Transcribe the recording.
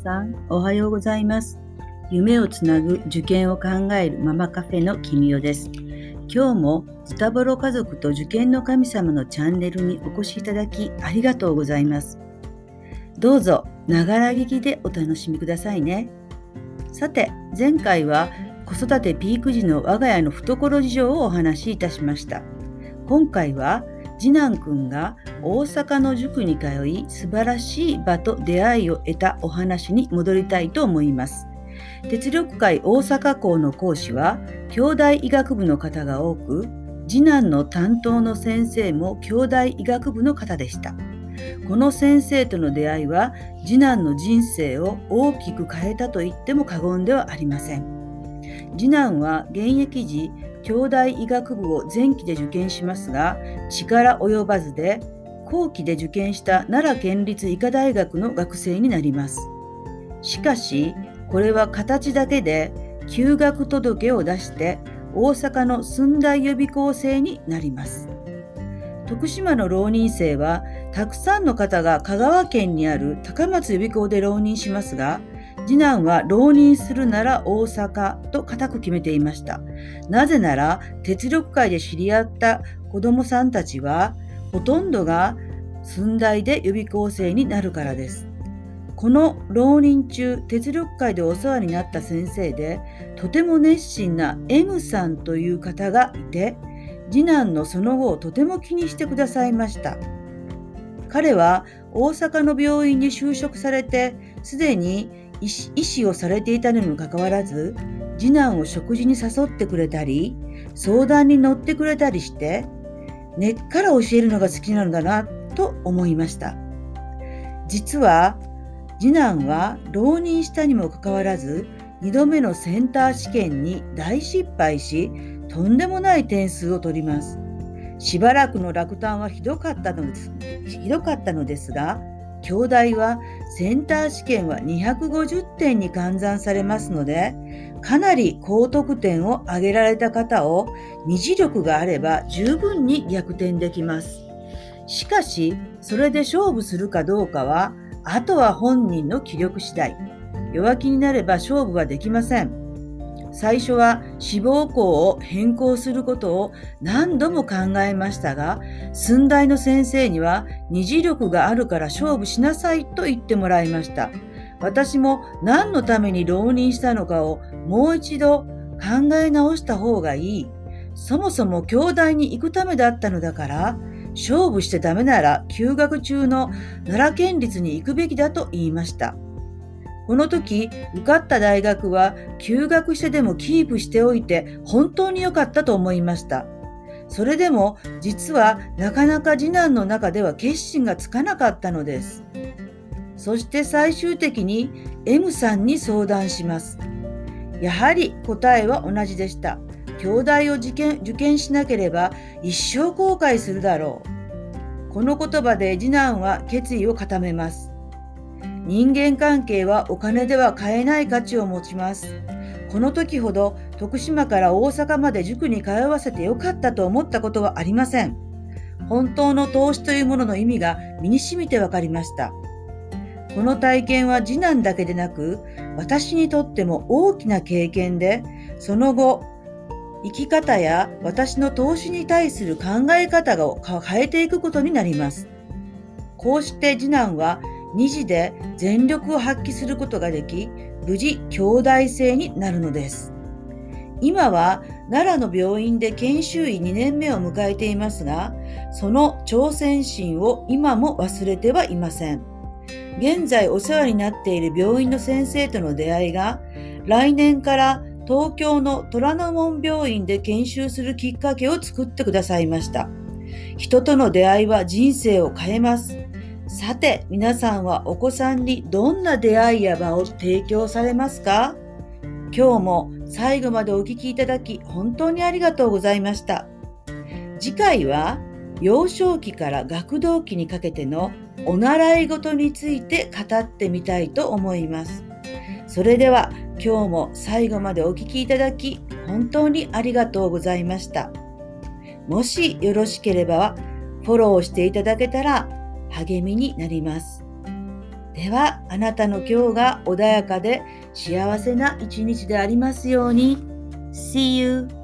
さん、おはようございます。夢をつなぐ受験を考えるママカフェのキミオです。今日もズタボロ家族と受験の神様のチャンネルにお越しいただきありがとうございます。どうぞ、ながら聞きでお楽しみくださいね。さて、前回は子育てピーク時の我が家の懐事情をお話しいたしました。今回は次男くんが大阪の塾に通い素晴らしい場と出会いを得たお話に戻りたいと思います。鉄力会大阪校の講師は兄弟医学部の方が多く次男の担当の先生も兄弟医学部の方でした。この先生との出会いは次男の人生を大きく変えたと言っても過言ではありません。次男は現役時兄弟医学部を前期で受験しますが力及ばずで後期で受験した奈良県立医科大学の学生になります。しかしこれは形だけで休学届を出して大阪の寸大予備校生になります。徳島の浪人生はたくさんの方が香川県にある高松予備校で浪人しますが次男は浪人するなら大阪と固く決めていました。なぜなら、鉄力会で知り合った子供さんたちは、ほとんどが寸大で予備校生になるからです。この浪人中、鉄力会でお世話になった先生で、とても熱心な M さんという方がいて、次男のその後をとても気にしてくださいました。彼は大阪の病院に就職されて、すでに医師をされていたにもかかわらず次男を食事に誘ってくれたり相談に乗ってくれたりして根っから教えるのが好きなのだなと思いました。実は次男は浪人したにもかかわらず2度目のセンター試験に大失敗しとんでもない点数を取ります。しばらくの落胆はひどかったのですひどかったのですが兄弟はセンター試験は250点に換算されますので、かなり高得点を上げられた方を二次力があれば十分に逆転できます。しかし、それで勝負するかどうかは、あとは本人の気力次第。弱気になれば勝負はできません。最初は志望校を変更することを何度も考えましたが、寸大の先生には二次力があるから勝負しなさいと言ってもらいました。私も何のために浪人したのかをもう一度考え直した方がいい。そもそも兄弟に行くためだったのだから、勝負してダメなら休学中の奈良県立に行くべきだと言いました。この時、受かった大学は休学してでもキープしておいて本当に良かったと思いました。それでも実はなかなか次男の中では決心がつかなかったのです。そして最終的に M さんに相談します。やはり答えは同じでした。兄弟を受験受験しなければ一生後悔するだろう。この言葉で次男は決意を固めます。人間関係はお金では買えない価値を持ちます。この時ほど徳島から大阪まで塾に通わせてよかったと思ったことはありません。本当の投資というものの意味が身に染みて分かりました。この体験は次男だけでなく私にとっても大きな経験でその後生き方や私の投資に対する考え方を変えていくことになります。こうして次男は2次で全力を発揮することができ、無事兄弟生になるのです。今は奈良の病院で研修医2年目を迎えていますが、その挑戦心を今も忘れてはいません。現在お世話になっている病院の先生との出会いが、来年から東京の虎ノ門病院で研修するきっかけを作ってくださいました。人との出会いは人生を変えます。さて、皆さんはお子さんにどんな出会いや場を提供されますか？今日も最後までお聴きいただき本当にありがとうございました。次回は幼少期から学童期にかけてのお習い事について語ってみたいと思います。それでは今日も最後までお聴きいただき本当にありがとうございました。もしよろしければフォローしていただけたら励みになります。ではあなたの今日が穏やかで幸せな一日でありますように。See you!